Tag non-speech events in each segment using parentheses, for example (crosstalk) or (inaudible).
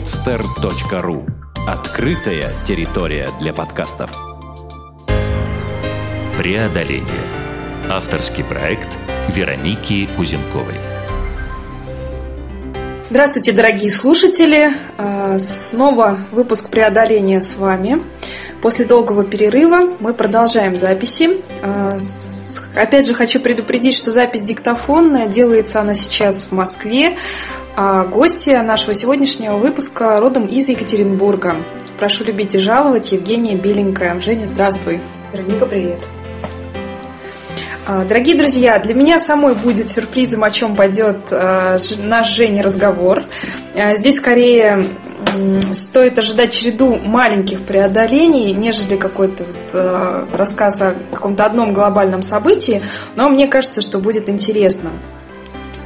podster.ru Открытая территория для подкастов. Преодоление. Авторский проект Вероники Кузенковой. Здравствуйте, дорогие слушатели! А, снова выпуск преодоления с вами. После долгого перерыва мы продолжаем записи. А, опять же, хочу предупредить, что запись диктофонная, делается она сейчас в Москве, а гости нашего сегодняшнего выпуска родом из Екатеринбурга. Прошу любить и жаловать Евгения Беленькая. Женя, здравствуй. Вероника, привет. А, дорогие друзья, для меня самой будет сюрпризом, о чем пойдет а, наш Женя разговор. Здесь скорее стоит ожидать череду маленьких преодолений, нежели какой-то вот, э, рассказ о каком-то одном глобальном событии, но мне кажется, что будет интересно.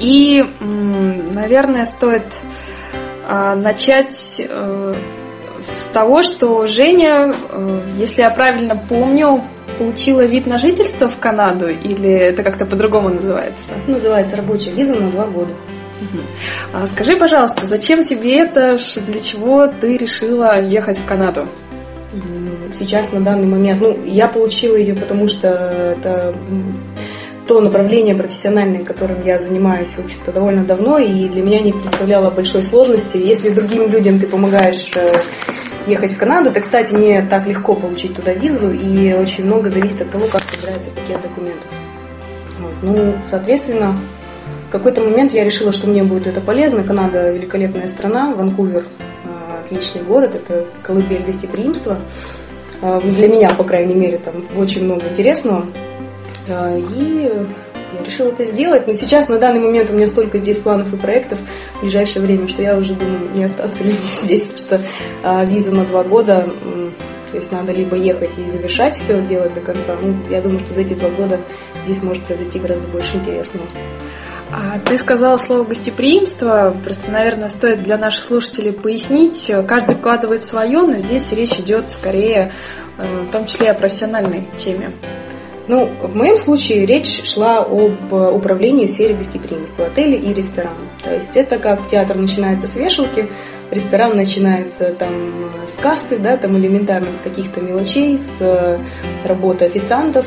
И, наверное, стоит э, начать э, с того, что Женя, э, если я правильно помню, получила вид на жительство в Канаду, или это как-то по-другому называется? Называется рабочая виза на два года. А скажи, пожалуйста, зачем тебе это, для чего ты решила ехать в Канаду? Сейчас, на данный момент, ну, я получила ее, потому что это то направление профессиональное, которым я занимаюсь, в общем-то, довольно давно, и для меня не представляло большой сложности. Если другим людям ты помогаешь э, ехать в Канаду, это, кстати, не так легко получить туда визу, и очень много зависит от того, как собирается пакет документов. Вот. Ну, соответственно, какой-то момент я решила, что мне будет это полезно. Канада великолепная страна, Ванкувер э, отличный город, это колыбель гостеприимства. Э, для меня, по крайней мере, там очень много интересного. Э, и я решила это сделать. Но сейчас, на данный момент, у меня столько здесь планов и проектов в ближайшее время, что я уже думаю, не остаться ли (laughs) здесь, потому что виза на два года, то есть надо либо ехать и завершать все, делать до конца. Ну, я думаю, что за эти два года здесь может произойти гораздо больше интересного. А ты сказала слово гостеприимство. Просто, наверное, стоит для наших слушателей пояснить. Каждый вкладывает свое, но здесь речь идет скорее, э, в том числе о профессиональной теме. Ну, в моем случае речь шла об управлении в сфере гостеприимства, отели и рестораны. То есть это как театр начинается с вешалки, ресторан начинается там с кассы, да, там элементарно с каких-то мелочей, с э, работы официантов,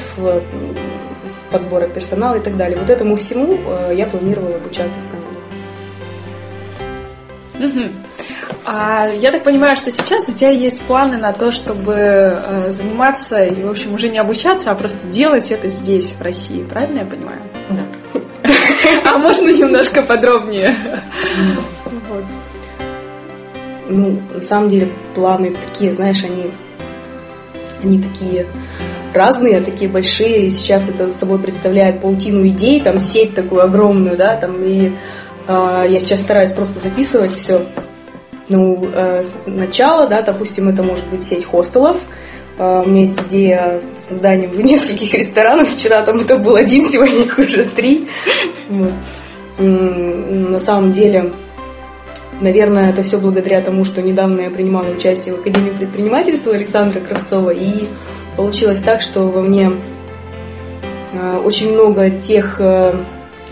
подбора персонала и так далее. Вот этому всему э, я планировала обучаться в Канаде. Угу. А я так понимаю, что сейчас у тебя есть планы на то, чтобы э, заниматься и, в общем, уже не обучаться, а просто делать это здесь, в России. Правильно я понимаю? Да. А можно немножко подробнее? Ну, на самом деле, планы такие, знаешь, они, они такие разные, такие большие. Сейчас это собой представляет паутину идей, там сеть такую огромную, да, там и э, я сейчас стараюсь просто записывать все. Ну, э, начало, да, допустим, это может быть сеть хостелов. Э, у меня есть идея создания уже (laughs) нескольких ресторанов. Вчера там это был один, сегодня их уже три. На самом деле, Наверное, это все благодаря тому, что недавно я принимала участие в Академии предпринимательства Александра Кравцова и получилось так, что во мне э, очень много тех э,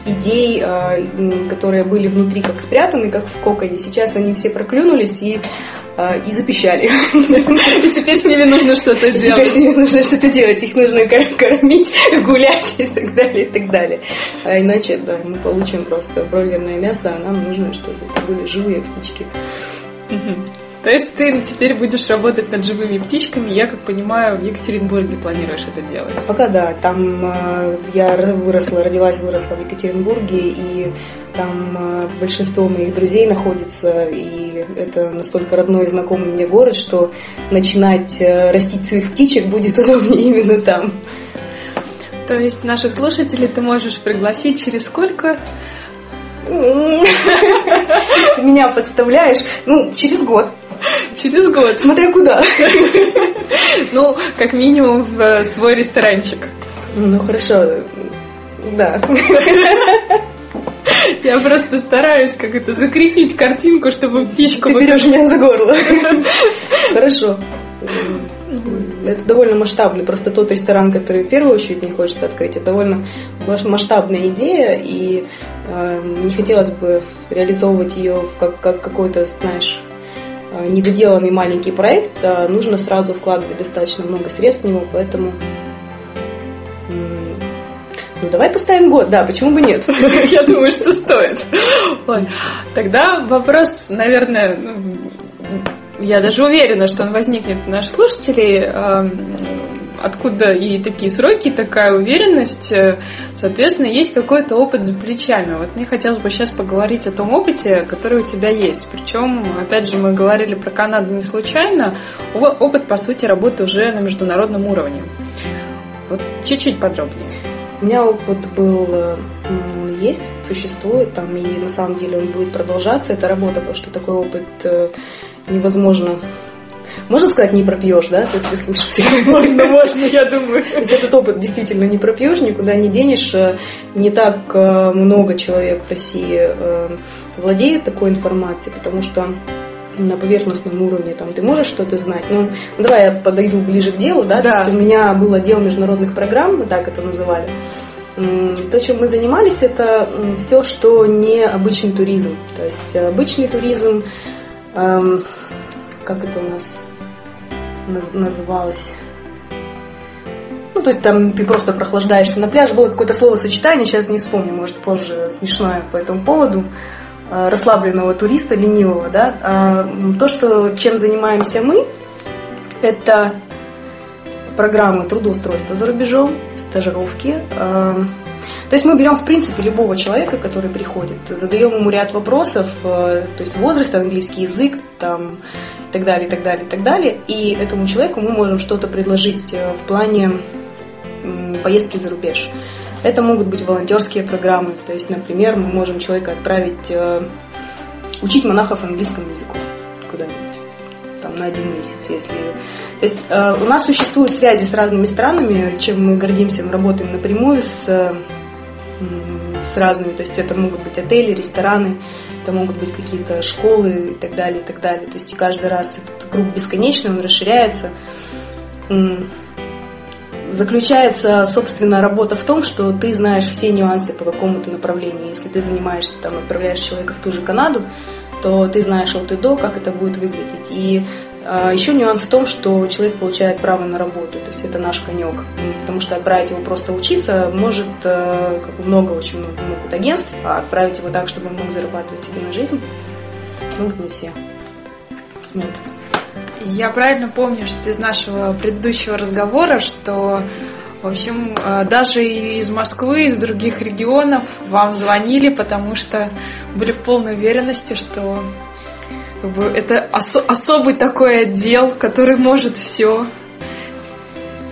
идей, э, которые были внутри как спрятаны, как в коконе. Сейчас они все проклюнулись и, и запищали. И теперь с ними нужно что-то делать. Теперь с ними нужно что-то делать. Их нужно кормить, (laughs) гулять и так далее, и так далее. А иначе, да, мы получим просто бройлерное мясо, а нам нужно, чтобы это были живые птички. То есть ты теперь будешь работать над живыми птичками, я, как понимаю, в Екатеринбурге планируешь это делать. Пока да, там э, я выросла, родилась, выросла в Екатеринбурге, и там э, большинство моих друзей находится, и это настолько родной и знакомый мне город, что начинать э, растить своих птичек будет (laughs) удобнее именно там. То есть наших слушателей ты можешь пригласить через сколько? (laughs) Меня подставляешь. Ну, через год. (laughs) Через год. Смотря куда. (laughs) Ну, как минимум в э, свой ресторанчик. Ну, хорошо. Да. (laughs) Я просто стараюсь как это закрепить картинку, чтобы птичку... Ты берешь меня за горло. Хорошо. Это довольно масштабный, просто тот ресторан, который в первую очередь не хочется открыть, это довольно масштабная идея, и э, не хотелось бы реализовывать ее в как, как какой-то, знаешь, недоделанный маленький проект, а нужно сразу вкладывать достаточно много средств в него, поэтому ну, давай поставим год, да, почему бы нет? (laughs) Я думаю, что стоит. Тогда вопрос, наверное, ну, я даже уверена, что он возникнет у наших слушателей. Откуда и такие сроки, такая уверенность. Соответственно, есть какой-то опыт за плечами. Вот мне хотелось бы сейчас поговорить о том опыте, который у тебя есть. Причем, опять же, мы говорили про Канаду не случайно. Опыт, по сути, работы уже на международном уровне. Вот чуть-чуть подробнее. У меня опыт был, э, он есть, существует там, и на самом деле он будет продолжаться, эта работа, потому что такой опыт э, невозможно можно сказать, не пропьешь, да, если слушатели? (laughs) Можно, можно, я думаю. (laughs) То есть этот опыт действительно не пропьешь, никуда не денешь. Э, не так много человек в России владеют такой информацией, потому что на поверхностном уровне, там, ты можешь что-то знать. Ну, ну, давай я подойду ближе к делу, да, да. то есть у меня был отдел международных программ, мы так это называли. То, чем мы занимались, это все, что не обычный туризм. То есть обычный туризм, эм, как это у нас называлось? Ну, то есть там ты просто прохлаждаешься на пляже. Было какое-то словосочетание, сейчас не вспомню, может, позже смешное по этому поводу. Э, расслабленного туриста, ленивого, да, а то, что, чем занимаемся мы, это программы трудоустройства за рубежом, стажировки. Э, то есть мы берем, в принципе, любого человека, который приходит, задаем ему ряд вопросов, э, то есть возраст, английский язык, там, так далее, так далее, так далее. И этому человеку мы можем что-то предложить в плане поездки за рубеж. Это могут быть волонтерские программы. То есть, например, мы можем человека отправить э, учить монахов английскому языку куда-нибудь там, на один месяц, если... То есть э, у нас существуют связи с разными странами, чем мы гордимся, мы работаем напрямую с, э, с разными, то есть это могут быть отели, рестораны, это могут быть какие-то школы и так далее, и так далее. То есть и каждый раз этот круг бесконечный, он расширяется заключается, собственно, работа в том, что ты знаешь все нюансы по какому-то направлению. Если ты занимаешься, там, отправляешь человека в ту же Канаду, то ты знаешь от и до, как это будет выглядеть. И еще нюанс в том, что человек получает право на работу, то есть это наш конек. Потому что отправить его просто учиться может э, как много, очень много могут агентств, а отправить его так, чтобы он мог зарабатывать себе на жизнь, могут не все. Вот. Я правильно помню, что из нашего предыдущего разговора, что, в общем, э, даже из Москвы, из других регионов вам звонили, потому что были в полной уверенности, что как бы, это ос- особый такой отдел, который может все.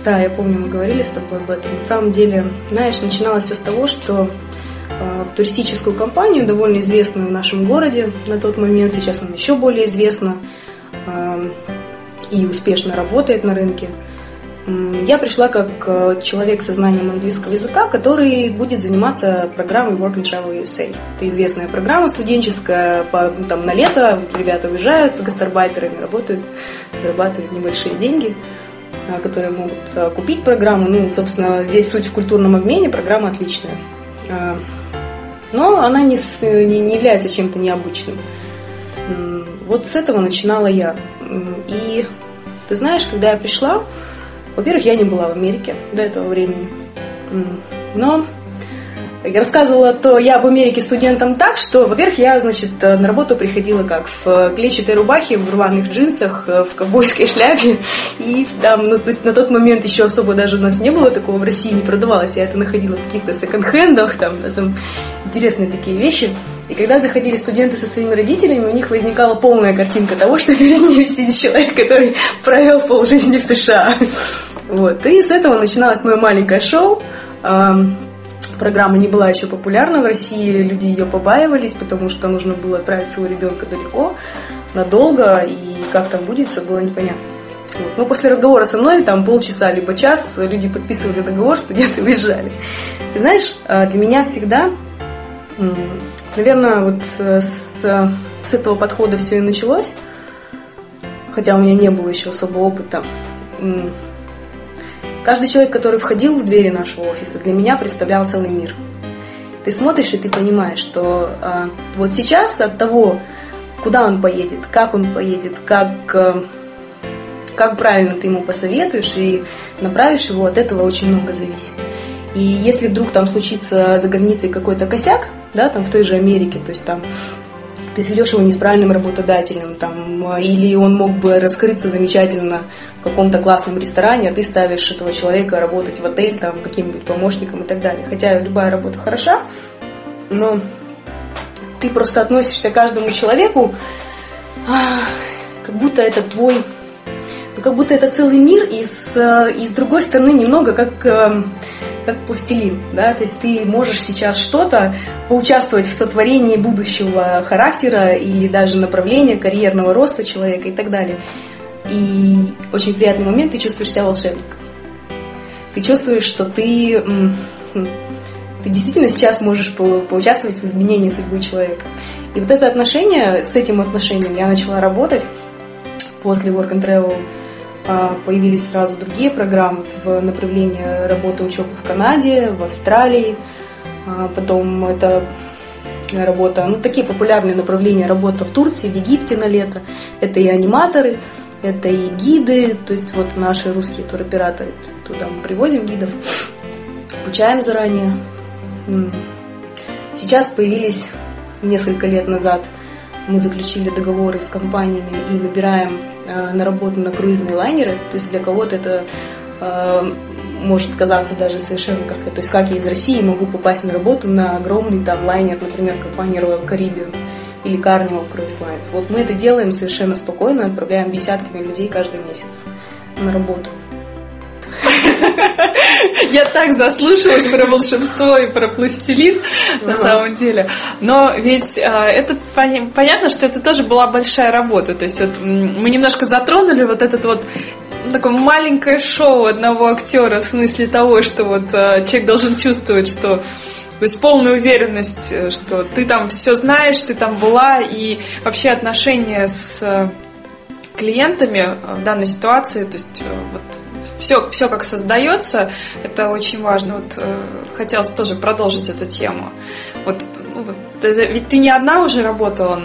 Да, я помню, мы говорили с тобой об этом. На самом деле, знаешь, начиналось все с того, что э, в туристическую компанию, довольно известную в нашем городе на тот момент, сейчас она еще более известна, э, и успешно работает на рынке. Я пришла как э, человек со знанием английского языка, который будет заниматься программой Work and Travel USA. Это известная программа студенческая, по, там, на лето ребята уезжают, гастарбайтерами работают, зарабатывают небольшие деньги, э, которые могут э, купить программу. Ну, собственно, здесь суть в культурном обмене, программа отличная. Но она не, не является чем-то необычным. Вот с этого начинала я. И ты знаешь, когда я пришла, во-первых, я не была в Америке до этого времени. Но я рассказывала, то я об Америке студентам так, что, во-первых, я, значит, э, на работу приходила как в клетчатой рубахе, в рваных джинсах, э, в ковбойской (laughs) шляпе. И там, ну, то есть на тот момент еще особо даже у нас не было такого в России, не продавалось. Я это находила в каких-то секонд-хендах, там, там интересные такие вещи. И когда заходили студенты со своими родителями, у них возникала полная картинка того, что перед ними сидит человек, который провел полжизни в США. Вот. И с этого начиналось мое маленькое шоу. Программа не была еще популярна в России, люди ее побаивались, потому что нужно было отправить своего ребенка далеко, надолго, и как там будет, все было непонятно. Вот. Но после разговора со мной, там полчаса либо час, люди подписывали договор, студенты выезжали. И знаешь, а, для меня всегда Наверное, вот э, с, с этого подхода все и началось, хотя у меня не было еще особого опыта. Каждый человек, который входил в двери нашего офиса, для меня представлял целый мир. Ты смотришь и ты понимаешь, что а, вот сейчас от того, куда он поедет, как он поедет, как, э, как правильно ты ему посоветуешь и направишь его, от этого очень много зависит. И если вдруг там случится за границей какой-то косяк, да, там в той же Америке, то есть там ты сведешь его не с правильным работодателем, там, или он мог бы раскрыться замечательно в каком-то классном ресторане, а ты ставишь этого человека работать в отель, там, каким-нибудь помощником и так далее. Хотя любая работа хороша, но ты просто относишься к каждому человеку, а, как будто это твой, как будто это целый мир, и с, и с другой стороны немного как эм, как пластилин, да, то есть ты можешь сейчас что-то поучаствовать в сотворении будущего характера или даже направления карьерного роста человека и так далее. И очень приятный момент, ты чувствуешь себя волшебником. Ты чувствуешь, что ты, ты действительно сейчас можешь по поучаствовать в изменении судьбы человека. И вот это отношение, с этим отношением я начала работать после Work and Travel появились сразу другие программы в направлении работы учебы в Канаде, в Австралии. А, потом это работа, ну такие популярные направления работа в Турции, в Египте на лето. Это и аниматоры, это и гиды, то есть вот наши русские туроператоры, туда мы привозим гидов, обучаем заранее. Сейчас появились несколько лет назад мы заключили договоры с компаниями и набираем э, на работу на круизные лайнеры. То есть для кого-то это э, может казаться даже совершенно как то есть как я из России могу попасть на работу на огромный там лайнер, например, компании Royal Caribbean или Carnival Cruise Lines. Вот мы это делаем совершенно спокойно, отправляем десятками людей каждый месяц на работу. (laughs) Я так заслушалась про волшебство и про пластилин на самом деле. Но ведь а, это понятно, что это тоже была большая работа. То есть вот мы немножко затронули вот этот вот такое маленькое шоу одного актера в смысле того, что вот а, человек должен чувствовать, что то есть полную уверенность, э, что ты там все знаешь, ты там была, и вообще отношения с э, клиентами в данной ситуации, то есть э, вот все, все как создается, это очень важно. Вот э, хотелось тоже продолжить эту тему. Вот, ну, вот ведь ты не одна уже работала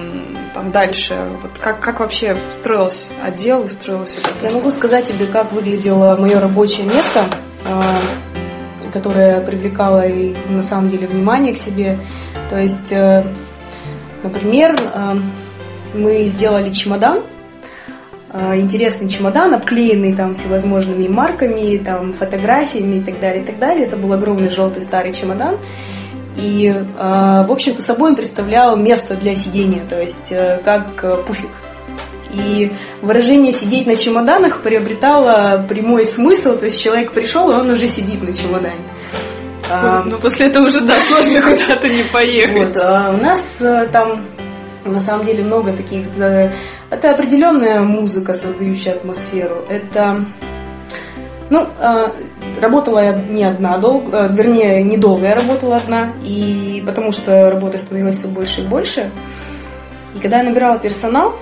там дальше. Вот как, как вообще строился отдел, строилось вот это? Я могу сказать тебе, как выглядело мое рабочее место, э, которое привлекало и на самом деле внимание к себе. То есть, э, например, э, мы сделали чемодан, интересный чемодан, обклеенный там всевозможными марками, там фотографиями и так далее, и так далее. Это был огромный желтый старый чемодан. И, а, в общем-то, собой он представлял место для сидения, то есть э, как э, пуфик. И выражение «сидеть на чемоданах» приобретало прямой смысл, то есть человек пришел, и он уже сидит на чемодане. А, ну, после этого уже, да, (laughs) сложно куда-то не поехать. Вот, а у нас э, там на самом деле много таких это определенная музыка, создающая атмосферу. Это ну, а, работала я не одна, долго, э, вернее, недолго я работала одна, и потому что работы становилось все больше и больше. И когда я набирала персонал,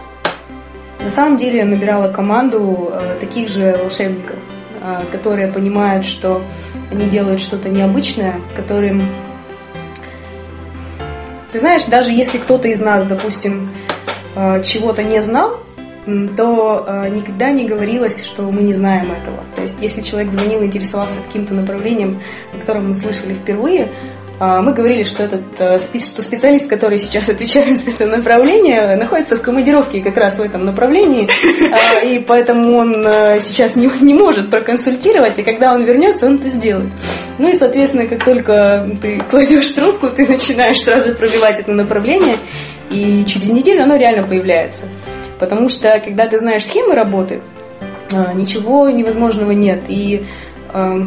на самом деле я набирала команду э, таких же волшебников, э, которые понимают, что они делают что-то необычное, которым... Ты знаешь, даже если кто-то из нас, допустим, Э, чего-то не знал, то э, никогда не говорилось, что мы не знаем этого. То есть, если человек звонил и интересовался каким-то направлением, о котором мы слышали впервые, э, мы говорили, что этот что специалист, который сейчас (laughs) отвечает за это направление, находится в командировке как раз в этом направлении, и поэтому он сейчас не, не может проконсультировать, и когда он вернется, он это сделает. Ну и, соответственно, как только ты кладешь трубку, ты начинаешь сразу пробивать это направление, и через неделю оно реально появляется. Потому что, когда ты знаешь схемы работы, а, ничего невозможного нет. И, а,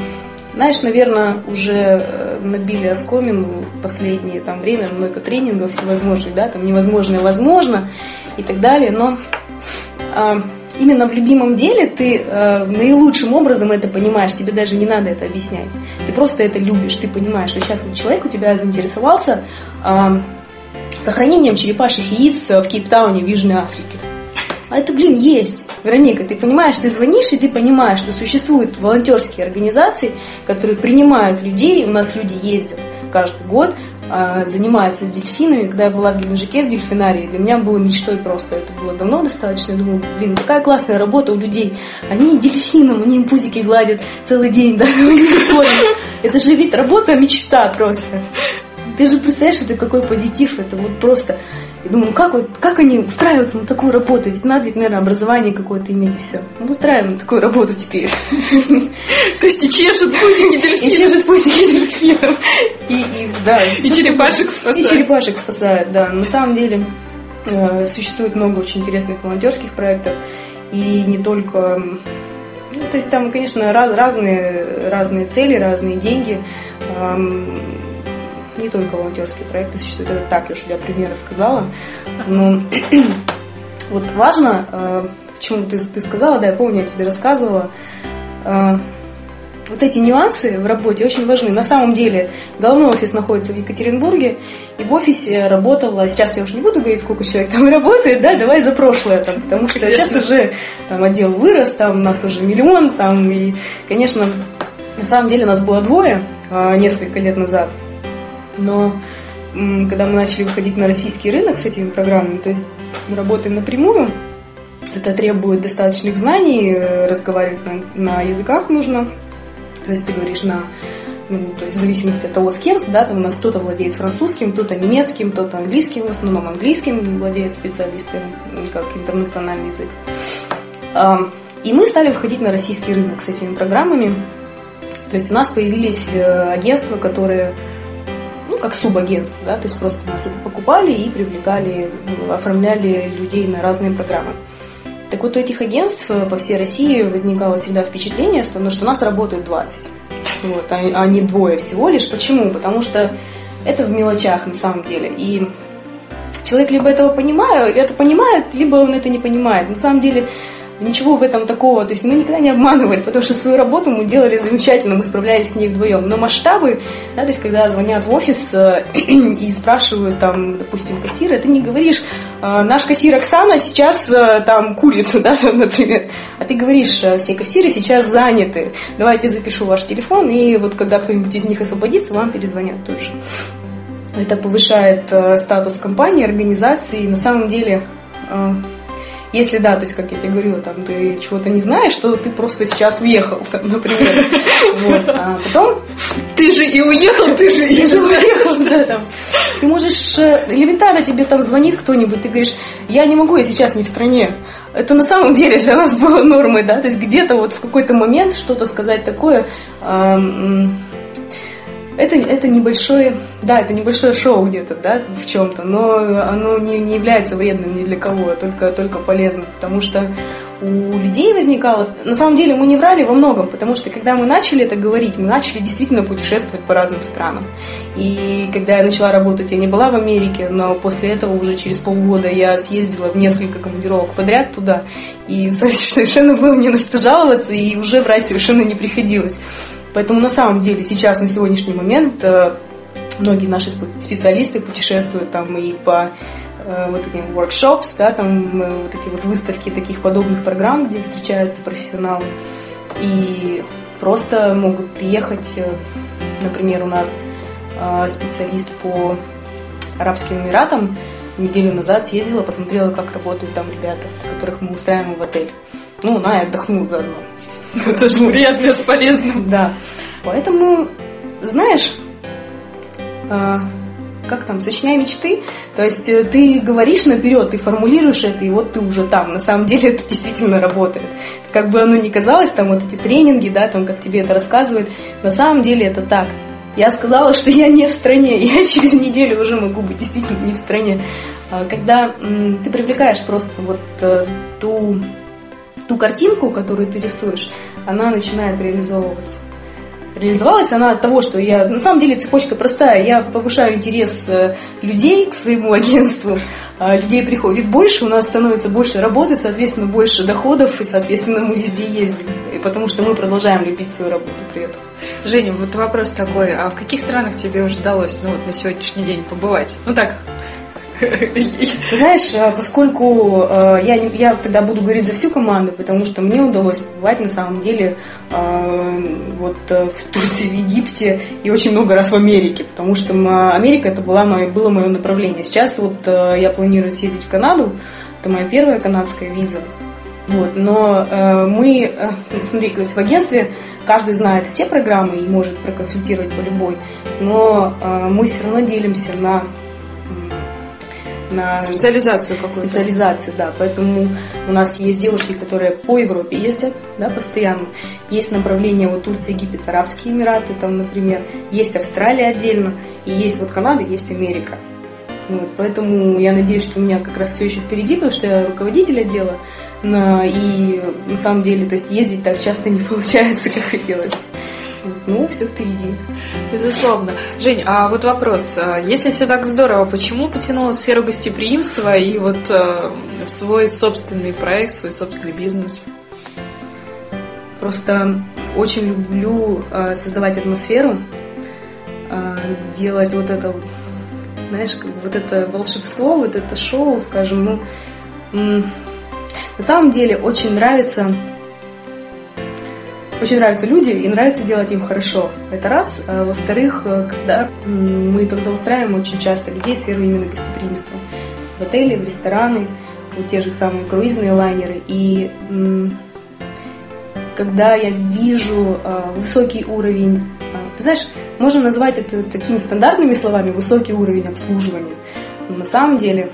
знаешь, наверное, уже э, набили оскомину в последнее там, время много тренингов всевозможных, да, там невозможное возможно и так далее. Но а, именно в любимом деле ты э, наилучшим образом это понимаешь, тебе даже не надо это объяснять. Ты просто это любишь, ты понимаешь, что сейчас вот человек у тебя заинтересовался э, сохранением черепашьих яиц в Кейптауне в Южной Африке. А это, блин, есть. Вероника, ты понимаешь, ты звонишь, и ты понимаешь, что существуют волонтерские организации, которые принимают людей, у нас люди ездят каждый год а, занимается с дельфинами. Когда я была в Геленджике в дельфинарии, для меня было мечтой просто. Это было давно достаточно. Думаю, блин, какая классная работа у людей. Они дельфинам, они им пузики гладят целый день, (laughs) да, Это же вид работа, мечта просто. Ты же представляешь, это какой позитив, это вот просто и думаю, ну как, вот, как они устраиваются на такую работу? Ведь надо ведь, наверное, образование какое-то иметь и все. Ну, устраиваем на такую работу теперь. То есть и чешут пузики дельфинов. И чешут пузики дельфинов. И, да. И черепашек спасают. И черепашек спасают, да. На самом деле э, существует много очень интересных волонтерских проектов. И не только ну, то есть там, конечно, раз, разные, разные цели, разные деньги не только волонтерские проекты существуют, это так я уж для примера сказала. Но (clears throat) вот важно, э, почему ты, ты сказала, да, я помню, я тебе рассказывала, э, вот эти нюансы в работе очень важны. На самом деле, головной офис находится в Екатеринбурге, и в офисе работала, сейчас я уже не буду говорить, сколько человек там (laughs) работает, да, давай за прошлое, там, потому что конечно. сейчас уже там отдел вырос, там у нас уже миллион, там, и, конечно, на самом деле нас было двое а, несколько лет назад, но когда мы начали выходить на российский рынок с этими программами, то есть мы работаем напрямую, это требует достаточных знаний, э, разговаривать на, на языках нужно, то есть ты говоришь на ну, то есть в зависимости от того, с кем, да, там у нас кто-то владеет французским, кто-то немецким, кто-то английским, в основном английским владеет специалисты, как интернациональный язык. И мы стали выходить на российский рынок с этими программами. То есть у нас появились э, агентства, которые как субагентство, да, то есть просто нас это покупали и привлекали, ну, оформляли людей на разные программы. Так вот, у этих агентств по всей России возникало всегда впечатление, что, ну, у нас работает 20, вот, а, а не двое всего лишь. Почему? Потому что это в мелочах на самом деле. И человек либо этого понимает, это понимает, либо он это не понимает. На самом деле Ничего в этом такого. То есть мы никогда не обманывали, потому что свою работу мы делали замечательно, мы справлялись с ней вдвоем. Но масштабы, да, то есть когда звонят в офис э, (clears throat) и спрашивают там, допустим, кассира, ты не говоришь, э, наш кассир Оксана сейчас э, там курицу, (laughs) да, там, например. А ты говоришь, все кассиры сейчас заняты. Давайте запишу ваш телефон, и вот когда кто-нибудь из них освободится, вам перезвонят тоже. Это повышает статус компании, организации. И на самом деле если да, то есть, как я тебе говорила, там ты чего-то не знаешь, то ты просто сейчас уехал, (laughs) там, например. Вот. А потом... Ты же и уехал, ты же и уехал, да, там. Ты можешь... Э, элементарно тебе там звонит кто-нибудь, ты говоришь, я не могу, я сейчас не в стране. Это на самом деле для нас было нормой, да, то есть где-то вот в какой-то момент что-то сказать такое, это, это небольшое, да, это небольшое шоу где-то, да, в чем-то, но оно не, не является вредным ни для кого, а только, только полезным, потому что у людей возникало... На самом деле мы не врали во многом, потому что когда мы начали это говорить, мы начали действительно путешествовать по разным странам. И когда я начала работать, я не была в Америке, но после этого уже через полгода я съездила в несколько командировок подряд туда, и (laughs) совершенно было не на что жаловаться, и уже врать совершенно не приходилось. Поэтому на самом деле сейчас, на сегодняшний момент, э, многие наши специалисты путешествуют там и по э, вот этим workshops, да, там э, вот эти вот выставки таких подобных программ, где встречаются профессионалы, и просто могут приехать, например, у нас специалист по Арабским Эмиратам неделю назад съездила, посмотрела, как работают там ребята, которых мы устраиваем в отель. Ну, она и отдохнула заодно. (laughs) Это же приятно с полезным. Да. Поэтому, знаешь, а, как там, сочиняй мечты. То есть э, ты говоришь наперед, ты формулируешь это, и вот ты уже там. На самом деле (laughs) это действительно работает. Как бы оно ни казалось, там вот эти тренинги, да, там как тебе это рассказывают, на самом деле это так. Я сказала, (laughs) что я не в стране, я через неделю уже могу быть действительно не в стране. А когда ты привлекаешь просто вот э, ту ту картинку, которую ты рисуешь, она начинает реализовываться. Реализовалась она от того, что я... На самом деле цепочка простая. Я повышаю интерес э, людей к своему (laughs) агентству. А людей приходит больше, у нас становится больше работы, соответственно, больше доходов, и, соответственно, мы везде ездим. И потому что мы продолжаем любить свою работу при этом. Женя, вот вопрос такой. А в каких странах тебе уже удалось ну, вот, на сегодняшний день побывать? Ну так, Знаешь, э, поскольку э, я, я тогда буду говорить за всю команду, потому что мне удалось побывать на самом деле э, вот в Турции, в Египте и очень много раз в Америке, потому что Америка это была мое, было мое направление. Сейчас вот я планирую съездить в Канаду, это моя первая канадская виза. Вот, но э, мы, э, смотри, то есть в агентстве каждый знает все программы и может проконсультировать по любой, но э, мы все равно делимся на на специализацию какую-то. Специализацию, да. Поэтому у нас есть девушки, которые по Европе ездят, да, постоянно. Есть направление вот Турция, Египет, Арабские Эмираты, там, например. Есть Австралия отдельно. И есть вот Канада, есть Америка. Вот, поэтому я надеюсь, что у меня как раз все еще впереди, потому что я руководитель отдела. И на самом деле, то есть ездить так часто не (laughs) получается, как хотелось. Ну, все впереди. Безусловно. Жень, а вот вопрос. А если все так здорово, почему потянула сферу гостеприимства и вот э, в свой собственный проект, свой собственный бизнес? Просто очень люблю э, создавать атмосферу, э, делать вот это, знаешь, вот это волшебство, вот это шоу, скажем, ну, на самом деле очень нравится очень нравятся люди и нравится делать им хорошо. Это раз. А во-вторых, э, когда мы тогда устраиваем очень часто людей в сферу именно гостеприимства. В отели, в рестораны, вот те же самые круизные лайнеры. И когда я вижу а, высокий уровень, а, ты знаешь, можно назвать это такими стандартными словами, высокий уровень обслуживания. Но на самом деле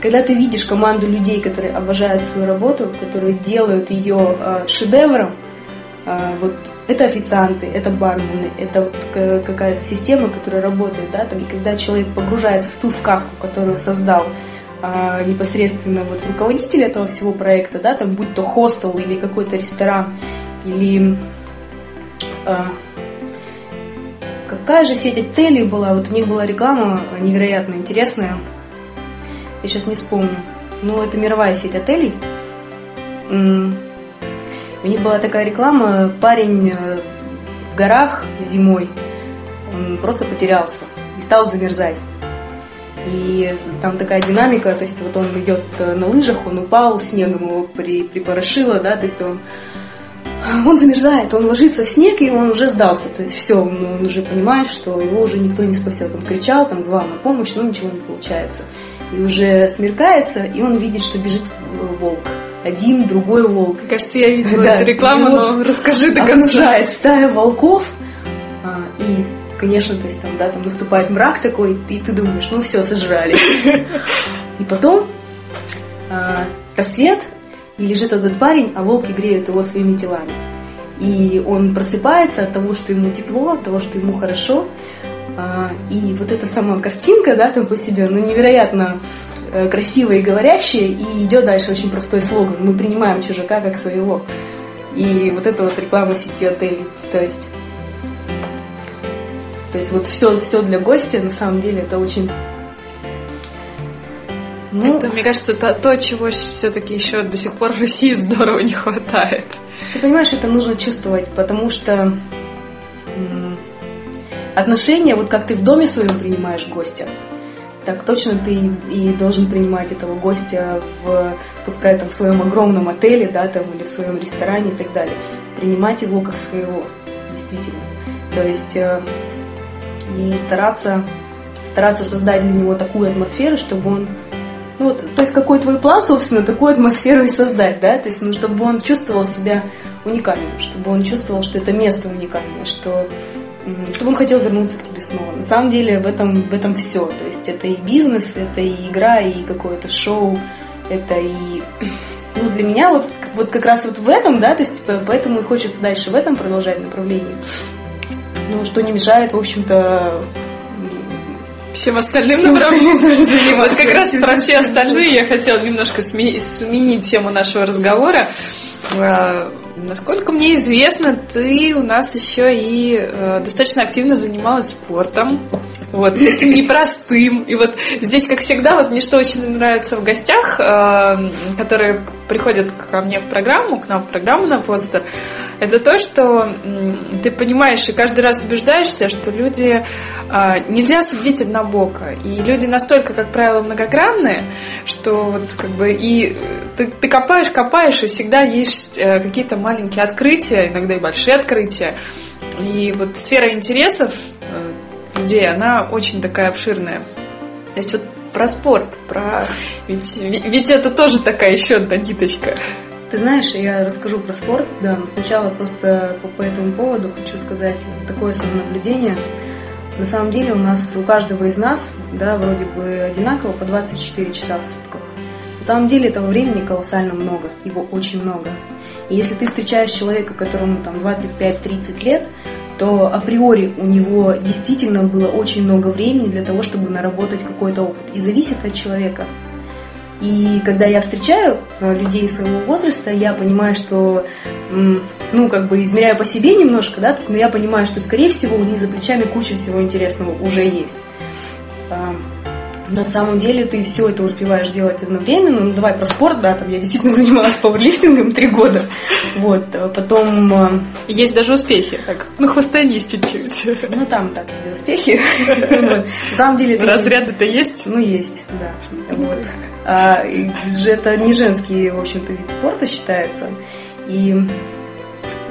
когда ты видишь команду людей, которые обожают свою работу, которые делают ее э, шедевром, э, вот это официанты, это бармены, это вот какая-то система, которая работает, да, там, и когда человек погружается в ту сказку, которую создал э, непосредственно вот руководитель этого всего проекта, да, там, будь то хостел или какой-то ресторан, или э, какая же сеть отелей была, вот у них была реклама невероятно интересная, я сейчас не вспомню. Но это мировая сеть отелей. У них была такая реклама, парень э, в горах зимой, он просто потерялся и стал замерзать. И там такая динамика, то есть вот он идет э, на лыжах, он упал, снегом его при, припорошило, да, то есть он, он замерзает, он ложится в снег, и он уже сдался, то есть все, он, он уже понимает, что его уже никто не спасет. Он кричал, там звал на помощь, но ничего не получается и уже смеркается, и он видит, что бежит волк. Один, другой волк. Кажется, я видела да, эту рекламу, но расскажи до конца. стая волков, а, и, конечно, то есть там, да, там наступает мрак такой, и ты думаешь, ну все, сожрали. И потом а, рассвет, и лежит этот парень, а волки греют его своими телами. И он просыпается от того, что ему тепло, от того, что ему хорошо, и вот эта сама картинка, да, там по себе, ну, невероятно э, красивая и говорящая, и идет дальше очень простой слоган. Мы принимаем чужака как своего. И вот это вот реклама сети отелей. То есть, то есть вот все, все для гостя, на самом деле, это очень ну, это, мне кажется, это то, чего все-таки еще до сих пор в России здорово не хватает. Ты понимаешь, это нужно чувствовать, потому что отношения, вот как ты в доме своем принимаешь гостя, так точно ты и должен принимать этого гостя в, пускай там в своем огромном отеле, да, там, или в своем ресторане и так далее. Принимать его как своего, действительно. То есть э, и стараться, стараться создать для него такую атмосферу, чтобы он ну, вот, то есть какой твой план, собственно, такую атмосферу и создать, да, то есть, ну, чтобы он чувствовал себя уникальным, чтобы он чувствовал, что это место уникальное, что чтобы он хотел вернуться к тебе снова. На самом деле в этом, в этом все. То есть это и бизнес, это и игра, и какое-то шоу, это и... (clears throat) Ну, для меня вот, вот как раз вот в этом, да, то есть поэтому и хочется дальше в этом продолжать направление. Ну, что не мешает, в общем-то, всем остальным всем направлениям тоже заниматься. Вот как раз про все остальные я хотела немножко сменить тему нашего разговора. Насколько мне известно, ты у нас еще и э, достаточно активно занималась спортом. Вот, таким непростым. И вот здесь, как всегда, вот мне что очень нравится в гостях, э, которые приходят ко мне в программу, к нам в программу на подстер, это то, что ты понимаешь и каждый раз убеждаешься, что люди а, нельзя судить однобоко. И люди настолько, как правило, многогранные, что вот как бы и ты, ты копаешь, копаешь, и всегда есть э, какие-то маленькие открытия, иногда и большие открытия. И вот сфера интересов э, людей, она очень такая обширная. То есть вот про спорт, про... Ведь, ведь это тоже такая еще одна ниточка. Ты знаешь, я расскажу про спорт, да, но сначала просто по, по этому поводу хочу сказать такое самонаблюдение. На самом деле у нас, у каждого из нас, да, вроде бы одинаково по 24 часа в сутках. На самом деле этого времени колоссально много, его очень много. И если ты встречаешь человека, которому там 25-30 лет, то априори у него действительно было очень много времени для того, чтобы наработать какой-то опыт. И зависит от человека. И когда я встречаю э, людей своего возраста, я понимаю, что, ну, как бы измеряю по себе немножко, да, то есть, но я понимаю, что, скорее всего, у них за плечами куча всего интересного уже есть. На самом деле ты все это успеваешь делать одновременно. Ну, давай про спорт, да, там я действительно (laughs) занималась пауэрлифтингом три года. Вот, а потом... Э, есть даже успехи, так, ну, хвостанись чуть-чуть. Ну, там так себе успехи. (laughs) На самом деле... Разряды-то есть? Ну, есть, да. Вот. А, это не женский, в общем-то, вид спорта считается. И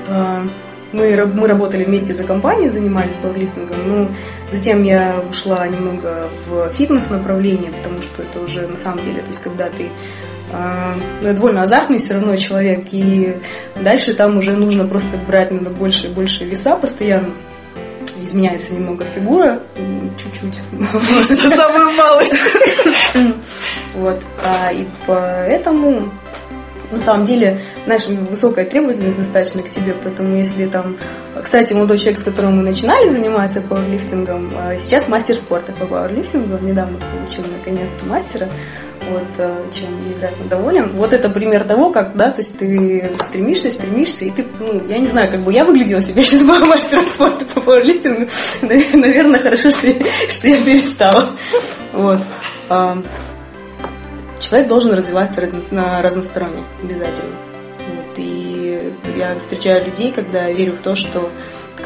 а, мы, мы работали вместе за компанию, занимались пауэрлифтингом, но затем я ушла немного в фитнес-направление, потому что это уже на самом деле, то есть когда ты э, довольно азартный все равно человек, и дальше там уже нужно просто брать надо больше и больше веса постоянно. Изменяется немного фигура, чуть-чуть. (laughs) Самую малость. (laughs) Вот. А, и поэтому на самом деле, знаешь, высокая требовательность достаточно к себе, поэтому если там... Кстати, молодой человек, с которым мы начинали заниматься пауэрлифтингом, а, сейчас мастер спорта по пауэрлифтингу, недавно получил наконец-то мастера, вот, а, чем невероятно доволен. Вот это пример того, как, да, то есть ты стремишься, стремишься, и ты, ну, я не знаю, как бы я выглядела себя сейчас (laughs) мастером спорта по пауэрлифтингу, наверное, хорошо, что, что я перестала. Вот. Человек должен развиваться разно, разносторонне, обязательно. Вот, и я встречаю людей, когда верю в то, что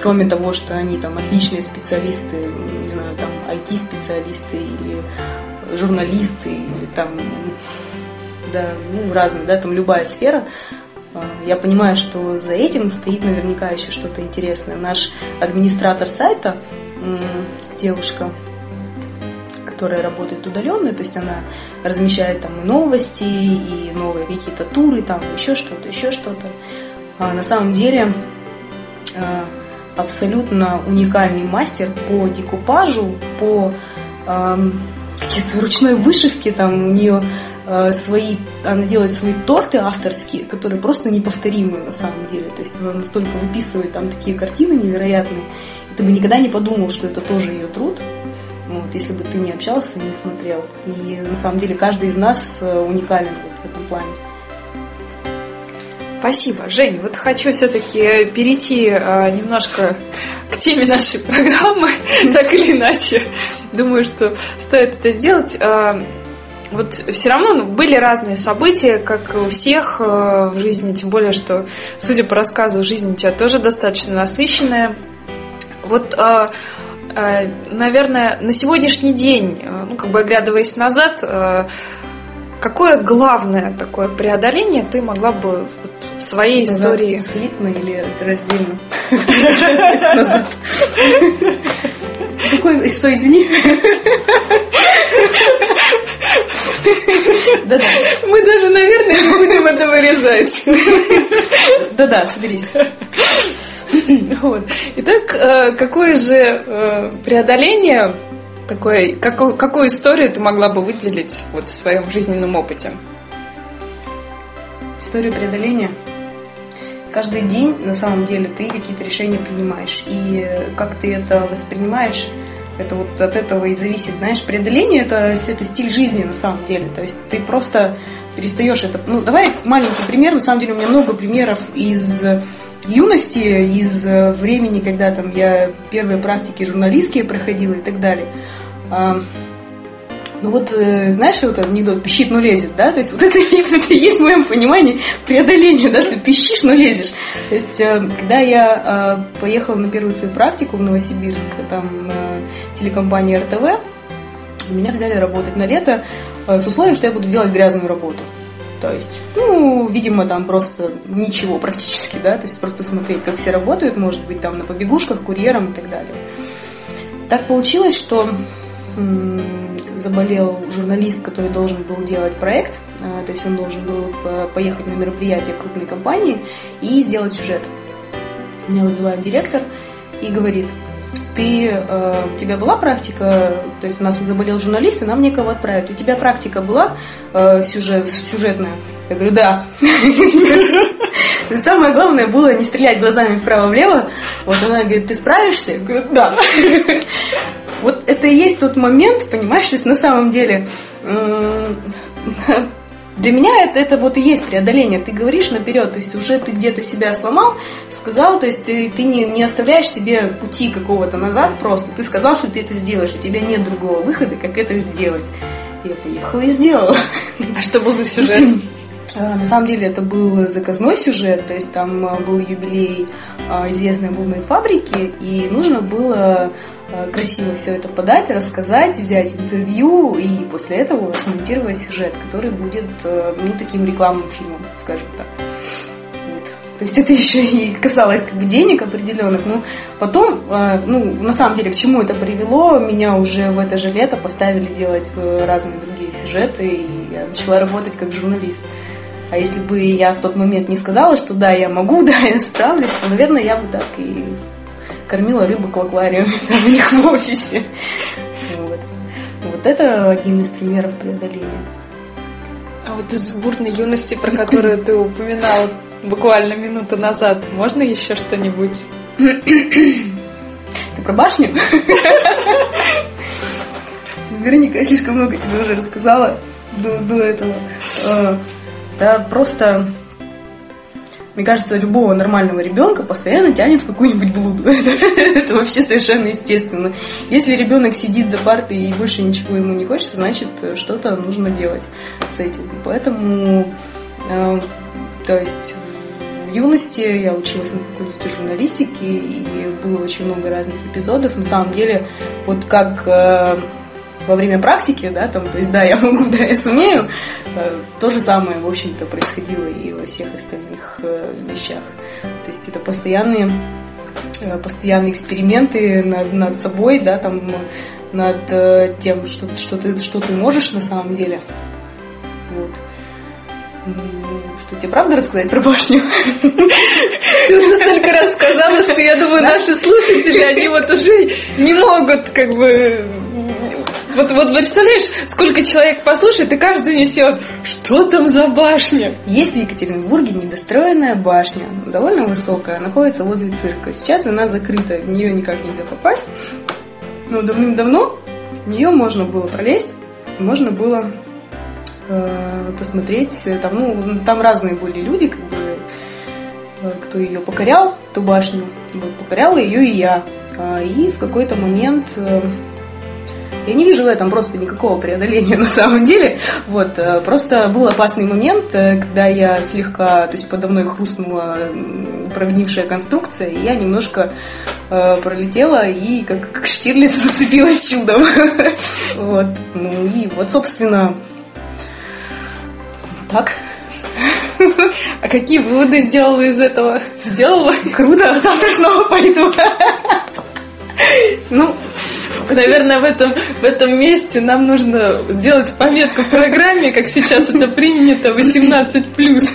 кроме того, что они там отличные специалисты, не знаю, там IT-специалисты или журналисты, или там, да, ну, разные, да, там любая сфера, а, я понимаю, что за этим стоит наверняка еще что-то интересное. Наш администратор сайта, девушка, которая работает удаленно, то есть она размещает там и новости, и новые какие-то туры, там еще что-то, еще что-то. А на самом деле а, абсолютно уникальный мастер по декупажу, по э, ручной вышивке, там у нее э, свои, она делает свои торты авторские, которые просто неповторимые на самом деле. То есть она настолько выписывает там такие картины невероятные, и ты бы никогда не подумал, что это тоже ее труд. Ну, вот, если бы ты не общался, не смотрел. И на самом деле каждый из нас э, уникален в этом плане. Спасибо, Жень. Вот хочу все-таки перейти э, немножко к теме нашей программы, (laughs) так или иначе. Думаю, что стоит это сделать. Э, вот все равно ну, были разные события, как у всех э, в жизни, тем более, что, судя по рассказу, жизнь у тебя тоже достаточно насыщенная. Вот э, Э, наверное, на сегодняшний день, э, ну, как бы оглядываясь назад, э, какое главное такое преодоление ты могла бы вот, в своей назад истории... Слитно или раздельно? (laughs) Какой, что, извини? Да-да. Мы даже, наверное, не будем это вырезать. Да-да, соберись. (laughs) Вот. Итак, э, какое же э, преодоление, такое, какую, какую историю ты могла бы выделить вот в своем жизненном опыте? Историю преодоления? Каждый день, на самом деле, ты какие-то решения принимаешь. И как ты это воспринимаешь, это вот от этого и зависит. Знаешь, преодоление это, это стиль жизни на самом деле. То есть ты просто перестаешь это. Ну, давай маленький пример. На самом деле у меня много примеров из юности, из э, времени, когда там я первые практики журналистские проходила и так далее. А, Ну вот, э, знаешь, вот анекдот, пищит, но лезет, да? То есть вот это, (laughs) это есть в моем понимании преодоление, да? Ты пищишь, но лезешь. То есть, э, когда я э, поехала на первую свою практику в Новосибирск, там телекомпания РТВ, меня взяли работать на лето с условием, что я буду делать грязную работу. То есть, ну, видимо, там просто ничего практически, да, то есть просто смотреть, как все работают, может быть, там на побегушках, курьером и так далее. Так получилось, что заболел журналист, который должен был делать проект, а, то есть он должен был поехать на мероприятие крупной компании и сделать сюжет. Меня вызывает директор и говорит, ты, э, у тебя была практика, то есть у нас заболел журналист, и нам некого отправить. У тебя практика была э, сюжет, сюжетная? Я говорю, да. (laughs) Самое главное было не стрелять глазами вправо-влево. Вот она говорит, ты справишься? Я говорю, да. (laughs) Вот это и есть тот момент, понимаешь, на самом деле для меня это, это вот и есть преодоление. Ты говоришь наперед, то есть уже ты где-то себя сломал, сказал, то есть ты, ты не, не оставляешь себе пути какого-то назад просто. Ты сказал, что ты это сделаешь, у тебя нет другого выхода, как это сделать. Я поехала и сделала. А что был за сюжет? (clears throat) А, на самом деле это был заказной сюжет, то есть там а, был юбилей а, известной обувной фабрики, и нужно было красиво все это подать, рассказать, взять интервью и после этого смонтировать сюжет, который будет ну, таким рекламным фильмом, скажем так. То есть это (laughs) еще и касалось как бы денег определенных. Но потом, ну, на самом деле, к чему это привело, меня уже в это же лето поставили делать разные другие сюжеты, и я начала работать как журналист. А если бы я в тот момент не сказала, что да, я могу, (laughs) да, я справлюсь, то, наверное, я бы так и кормила рыбок в аквариуме (laughs) там, у них в офисе. Вот. вот это один из примеров преодоления. А вот из бурной юности, про которую ты упоминал буквально минуту назад, можно еще что-нибудь? (clears throat) Ты про башню? (laughs) Вероника, я слишком много тебе уже рассказала до, до этого. А, да, просто мне кажется, любого нормального ребенка постоянно тянет в какую-нибудь блуду. (laughs) Это вообще совершенно естественно. Если ребенок сидит за партой и больше ничего ему не хочется, значит, что-то нужно делать с этим. Поэтому, э, то есть, в юности я училась на факультете журналистики, и было очень много разных эпизодов. На самом деле, вот как э, во время практики, да, там, то есть, да, я (laughs) могу, да, я сумею, э, то же самое, в общем-то, происходило и во всех остальных э, вещах. То есть это постоянные, э, постоянные эксперименты над, над собой, да, там, над тем, что, что, ты, что ты можешь на самом деле. Вот. Что тебе правда рассказать про башню? (laughs) Ты уже столько раз сказала, что я думаю, наши слушатели, они вот уже не могут как бы вот, вот представляешь, сколько человек послушает, и каждый несет, что там за башня? Есть в Екатеринбурге недостроенная башня, довольно высокая, находится возле цирка. Сейчас она закрыта, в нее никак нельзя попасть. Но давным-давно в нее можно было пролезть, можно было э, посмотреть. Там, ну, там разные были люди, как бы, э, кто ее покорял, ту башню. Вот, покоряла ее и я. А, и в какой-то момент э, я не вижу в этом просто никакого преодоления (laughs) на самом деле. Вот, э, просто был опасный момент, э, когда я слегка, то есть подо мной хрустнула прогнившая конструкция, и я немножко э, пролетела и как, как Штирлиц (laughs) зацепилась чудом. (laughs) Вот, ну и вот, собственно, вот так. А какие выводы сделала из этого? Сделала? Круто, завтра снова пойду. Ну, наверное, в этом, в этом месте нам нужно сделать пометку в программе, как сейчас это принято, 18+,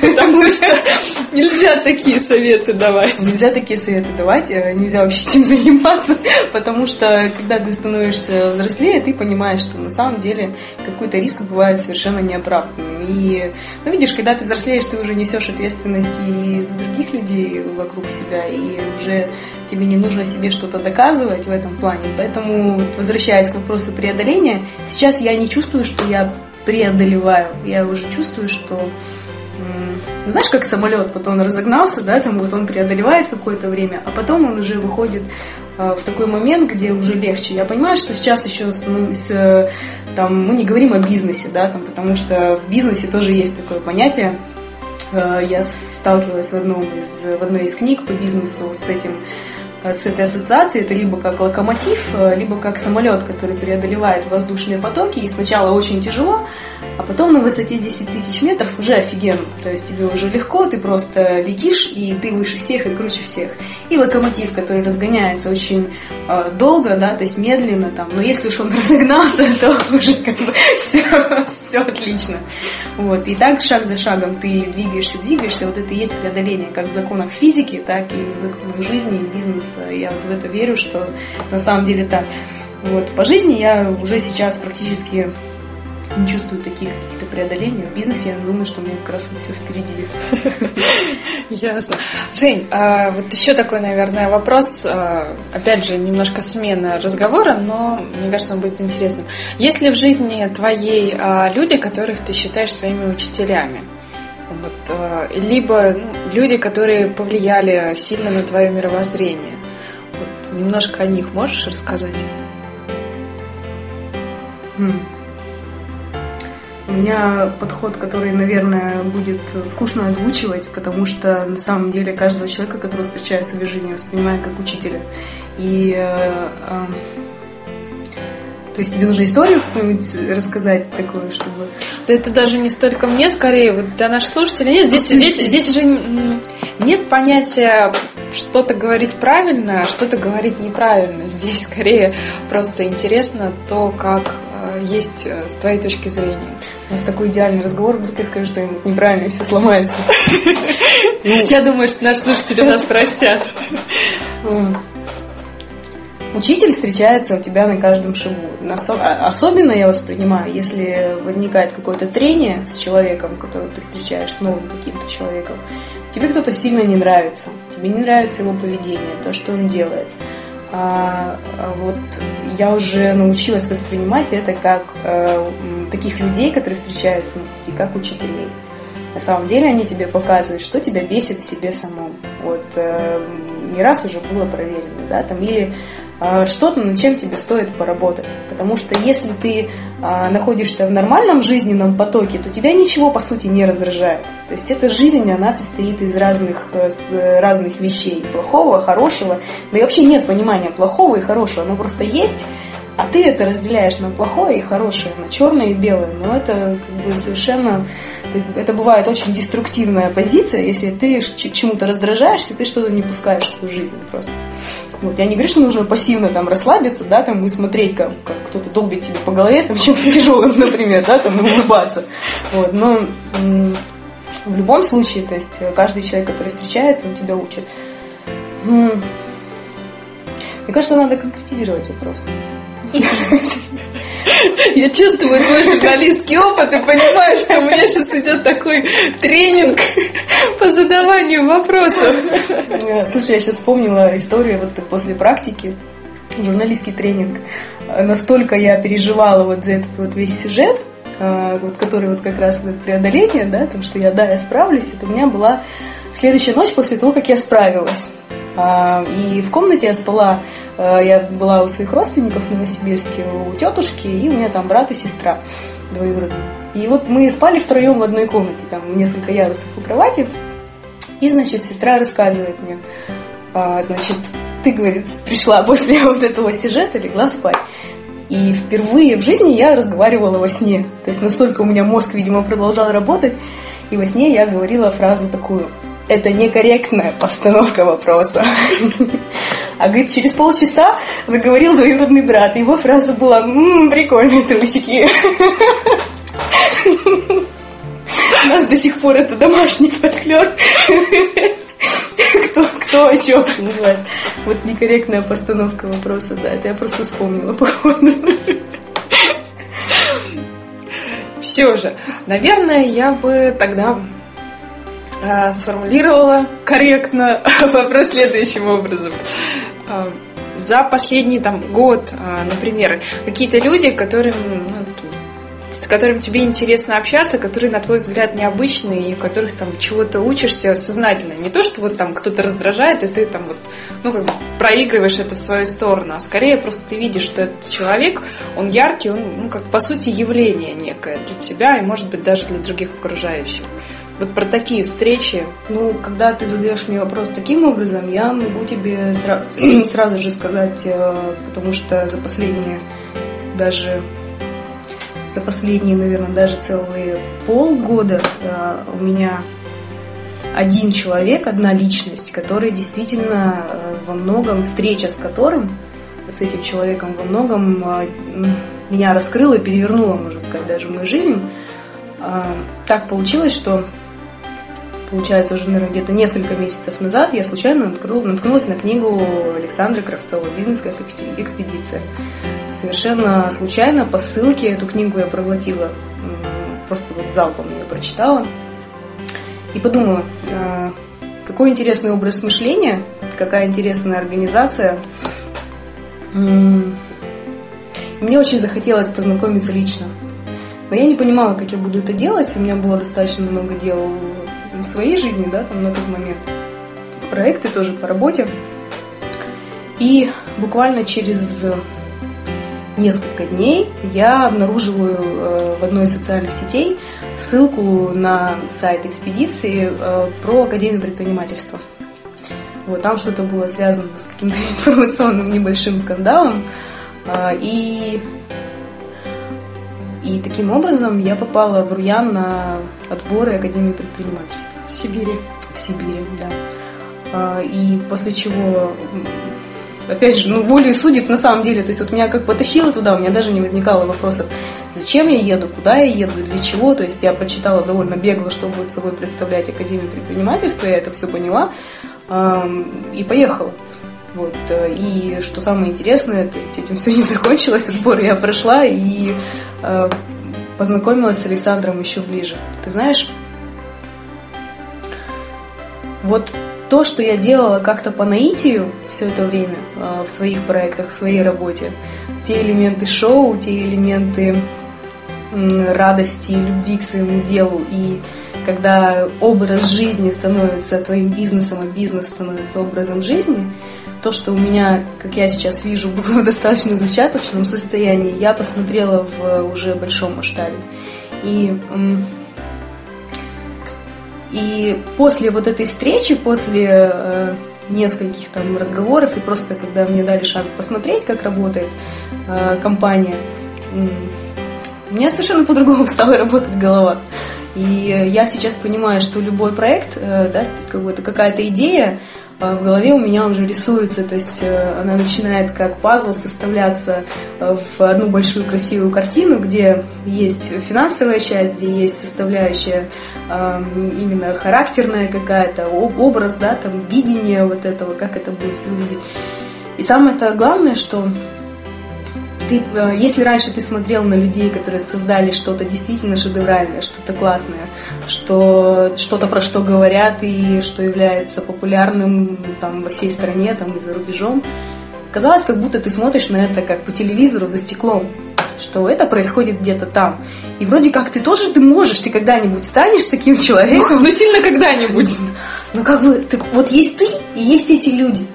потому что нельзя такие советы давать. Нельзя такие советы давать, э, нельзя вообще этим заниматься, потому что, когда ты становишься взрослее, ты понимаешь, что на самом деле какой-то риск бывает совершенно неоправданным. И, ну, видишь, когда ты взрослеешь, ты уже несешь ответственность и за других людей вокруг себя, и уже тебе не нужно себе что-то доказывать в этом плане. Поэтому, возвращаясь к вопросу преодоления, сейчас я не чувствую, что я преодолеваю. Я уже чувствую, что ну, знаешь, как самолет, вот он разогнался, да, там вот он преодолевает какое-то время, а потом он уже выходит э, в такой момент, где уже легче. Я понимаю, что сейчас еще становлюсь, э, там, мы не говорим о бизнесе, да, там, потому что в бизнесе тоже есть такое понятие. Э, я сталкивалась в, одном из, в одной из книг по бизнесу с этим с этой ассоциацией это либо как локомотив, э, либо как самолет, который преодолевает воздушные потоки, и сначала очень тяжело, а потом на высоте 10 тысяч метров уже офигенно. То есть тебе уже легко, ты просто летишь, и ты выше всех и круче всех. И локомотив, который разгоняется очень э, долго, да, то есть медленно там, но если уж он (laughs) разогнался, то уже как бы (laughs) все, все отлично. Вот. И так шаг за шагом ты двигаешься, двигаешься, вот это и есть преодоление как в законах физики, так и в законах жизни и бизнеса я вот в это верю, что на самом деле так. Вот. По жизни я уже сейчас практически не чувствую таких каких-то преодолений. В бизнесе я думаю, что у меня как раз все впереди. (laughs) Ясно. Жень, а вот еще такой, наверное, вопрос. А, опять же, немножко смена разговора, но мне кажется, он будет интересным. Есть ли в жизни твоей а, люди, которых ты считаешь своими учителями? Вот, либо ну, люди, которые повлияли сильно на твое мировоззрение. Вот, немножко о них можешь рассказать? Хм. У меня подход, который, наверное, будет скучно озвучивать, потому что на самом деле каждого человека, который встречаю в своей жизни, воспринимаю как учителя. И э, э, то есть тебе нужно историю какую-нибудь рассказать такую, чтобы... Да это даже не столько мне, скорее, вот для наших слушателей нет. Здесь, здесь, здесь же нет понятия что-то говорить правильно, а что-то говорить неправильно. Здесь скорее просто интересно то, как э, есть э, с твоей точки зрения. У нас такой идеальный разговор, вдруг я скажу что-нибудь неправильно, и все сломается. Я думаю, что наши слушатели нас простят. Учитель встречается у тебя на каждом шагу. А, особенно я воспринимаю, если возникает какое-то трение с человеком, которого ты встречаешь, с новым каким-то человеком. Тебе кто-то сильно не нравится, тебе не нравится его поведение, то, что он делает. А, а вот я уже научилась воспринимать это как а, таких людей, которые встречаются на пути, как учителей. На самом деле они тебе показывают, что тебя бесит в себе самом. Вот э, не раз уже было проверено, да, там или что-то, над чем тебе стоит поработать. Потому что если ты а, находишься в нормальном жизненном потоке, то тебя ничего, по сути, не раздражает. То есть эта жизнь, она состоит из разных, э, разных вещей. Плохого, хорошего. Да и вообще нет понимания плохого и хорошего. Оно просто есть, а ты это разделяешь на плохое и хорошее, на черное и белое. Но это как бы совершенно... То есть это бывает очень деструктивная позиция, если ты чему-то раздражаешься, ты что-то не пускаешь в свою жизнь просто. Вот. Я не говорю, что нужно пассивно там расслабиться, да, там и смотреть, как, как кто-то долбит тебе по голове, там (laughs) чем-то тяжелым, например, да, там и улыбаться. Вот. Но в любом случае, то есть каждый человек, который встречается, он тебя учит. Мне кажется, надо конкретизировать вопрос. (laughs) Я чувствую твой журналистский опыт и понимаю, что у меня сейчас идет такой тренинг (laughs) по задаванию вопросов. Слушай, я сейчас вспомнила историю вот после практики, журналистский тренинг. Настолько я переживала вот за этот вот весь сюжет, а, вот, который вот как раз вот преодоление, да, то, что я, да, я справлюсь, это у меня была следующая ночь после того, как я справилась. А, и в комнате я спала, а, я была у своих родственников в Новосибирске, у тетушки, и у меня там брат и сестра двоюродные. И вот мы спали втроем в одной комнате, там несколько ярусов у кровати. И, значит, сестра рассказывает мне, а, значит, ты, говорит, пришла после (laughs) вот этого сюжета, легла спать. И впервые в жизни я разговаривала во сне. То есть настолько у меня мозг, видимо, продолжал работать. И во сне я говорила фразу такую это некорректная постановка вопроса. А говорит, через полчаса заговорил двоюродный брат. Его фраза была «Ммм, прикольные трусики». У нас до сих пор это домашний фольклор. Кто, кто о чем называет. Вот некорректная постановка вопроса, да, это я просто вспомнила, походу. Все же, наверное, я бы тогда Э, сформулировала корректно (laughs) вопрос следующим образом. Э, за последний там, год, э, например, какие-то люди, которым ну, с которыми тебе интересно общаться, которые, на твой взгляд, необычные, и в которых там чего-то учишься сознательно. Не то, что вот там кто-то раздражает, и ты там вот, ну, как бы проигрываешь это в свою сторону, а скорее просто ты видишь, что этот человек, он яркий, он, ну, как по сути, явление некое для тебя, и, может быть, даже для других окружающих. Вот про такие встречи. Ну, когда ты задаешь мне вопрос таким образом, я могу тебе сразу, (clears throat) сразу же сказать, э, потому что за последние даже за последние, наверное, даже целые полгода э, у меня один человек, одна личность, которая действительно э, во многом, встреча с которым, с этим человеком во многом меня раскрыла и перевернула, можно сказать, даже мою жизнь. Так получилось, что получается, уже, наверное, где-то несколько месяцев назад я случайно наткнулась, наткнулась на книгу Александра Кравцова «Бизнесская экспедиция». Совершенно случайно по ссылке эту книгу я проглотила, просто вот залпом ее прочитала. И подумала, а, какой интересный образ мышления, какая интересная организация. Мне очень захотелось познакомиться лично. Но я не понимала, как я буду это делать. У меня было достаточно много дел в своей жизни, да, там на тот момент. Проекты тоже по работе. И буквально через несколько дней я обнаруживаю э, в одной из социальных сетей ссылку на сайт экспедиции э, про Академию предпринимательства. Вот, там что-то было связано с каким-то (laughs) информационным небольшим скандалом. Э, и, и таким образом я попала в Руян на отборы Академии предпринимательства. В Сибири. В Сибири, да. И после чего опять же, ну, волей судеб на самом деле. То есть вот меня как потащило туда, у меня даже не возникало вопросов, зачем я еду, куда я еду, для чего. То есть я прочитала довольно бегло, что будет собой представлять Академия предпринимательства, я это все поняла и поехала. Вот. Э, и что самое интересное, то есть этим (laughs) все не закончилось, отбор я прошла и э, познакомилась с Александром еще ближе. Ты знаешь, вот то, что я делала как-то по наитию все это время э, в своих проектах, в своей работе, те элементы шоу, те элементы радости, любви к своему делу, и когда образ жизни становится твоим бизнесом, а бизнес становится образом жизни, то, что у меня, как я сейчас вижу, (laughs) было в достаточно зачаточном состоянии, я посмотрела в уже большом масштабе. И и после вот этой встречи, после э, нескольких там разговоров и просто когда мне дали шанс посмотреть, как работает э, компания, у меня совершенно по-другому (laughs) стала работать голова. И я сейчас понимаю, что любой проект, э, да, какая-то идея, в голове у меня уже рисуется, то есть э, она начинает как пазл составляться э, в одну большую красивую картину, где есть финансовая часть, где есть составляющая именно характерная какая-то, образ, да, там видение вот этого, как это будет выглядеть. И самое -то главное, что ты, э, если раньше ты смотрел на людей, которые создали что-то действительно шедевральное, что-то классное, что что-то про что говорят и что является популярным там во всей стране, там и за рубежом, казалось, как будто ты смотришь на это как по телевизору за стеклом, что это происходит где-то там. И вроде как ты тоже ты можешь, ты когда-нибудь станешь таким человеком. Ну, ну сильно когда-нибудь. Ну как бы, ты, вот есть ты и есть эти люди.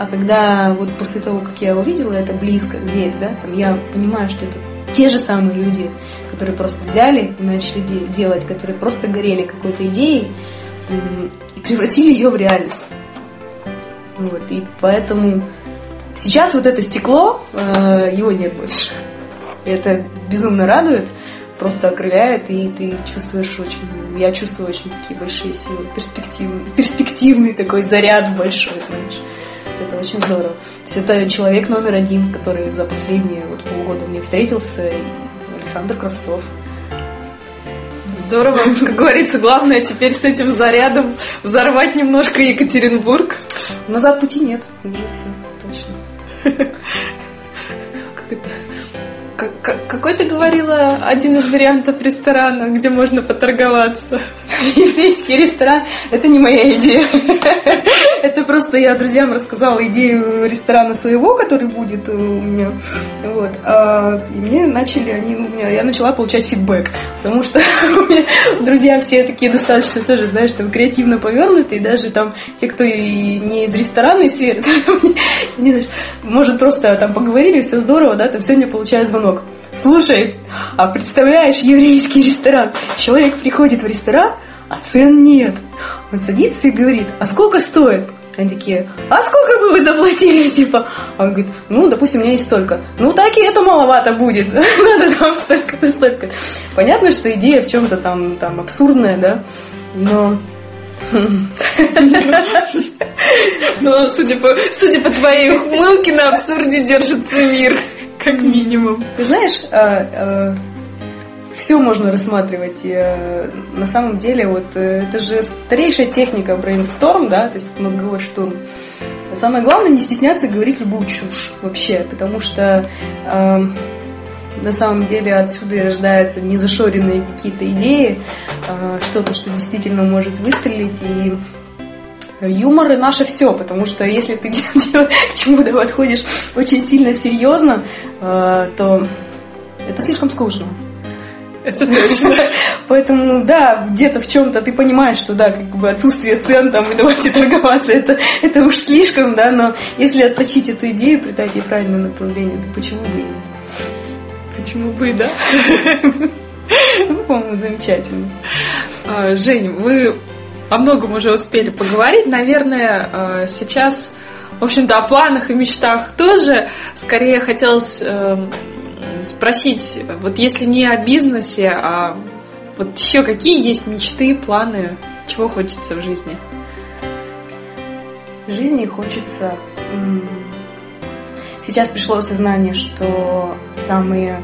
А когда вот после того, как я увидела это близко здесь, да, там я понимаю, что это те же самые люди, которые просто взяли и начали де- делать, которые просто горели какой-то идеей и превратили ее в реальность. Вот, и поэтому сейчас вот это стекло, э, его нет больше. И это безумно радует, просто окрыляет, и ты чувствуешь очень, я чувствую очень такие большие силы, перспективный, перспективный такой заряд большой, знаешь это очень здорово. То есть это человек номер один, который за последние вот полгода мне встретился, Александр Кравцов. Здорово. Как говорится, главное теперь с этим зарядом взорвать немножко Екатеринбург. Назад пути нет. Уже все, точно. (laughs) Как, какой ты говорила один из вариантов ресторана, где можно поторговаться? (laughs) еврейский ресторан – это не моя идея. (laughs) Это просто я друзьям рассказала идею ресторана своего, который будет у меня. Вот. А мне начали они, ну, я начала получать фидбэк, потому что (laughs) друзья все такие достаточно тоже, знаешь, там креативно повернутые, даже там те, кто и не из ресторанной сферы, может просто там поговорили, все здорово, да, там сегодня получаю звонок. Слушай, а представляешь, еврейский ресторан, человек приходит в ресторан, а цен нет. Он садится и говорит, а сколько стоит? Они такие, а сколько бы вы заплатили, (laughs) типа? А он говорит, ну, допустим, у меня есть столько. Ну, так и это маловато будет. (laughs) Надо там столько-то, столько. Понятно, что идея в чем-то там, там абсурдная, да? Но (laughs) но судя по, судя по твоей ухмылке, на абсурде держится мир, как минимум. Ты знаешь, а, а, все можно рассматривать. И, э, на самом деле, вот э, это же старейшая техника брейнсторм, да, то есть мозговой штурм. самое главное не стесняться говорить любую чушь вообще, потому что э, на самом деле отсюда и рождаются незашоренные какие-то идеи, э, что-то, что действительно может выстрелить и Юмор и наше все, потому что если ты (laughs) к чему-то подходишь очень сильно серьезно, э, то это слишком скучно. Это (laughs) точно. Поэтому, да, где-то в чем-то ты понимаешь, что, да, как бы отсутствие цен там и давайте (laughs) торговаться, это, это уж слишком, да, но если отточить эту идею, придать ей правильное направление, то почему бы и нет? Почему бы и да? Ну, по-моему, замечательно. А, Жень, вы о многом уже успели поговорить. Наверное, а, сейчас, в общем-то, о планах и мечтах тоже. Скорее хотелось эм, спросить, вот если не о бизнесе, а вот еще какие есть мечты, планы, чего хочется в жизни? В жизни хочется... Сейчас пришло осознание, что самые,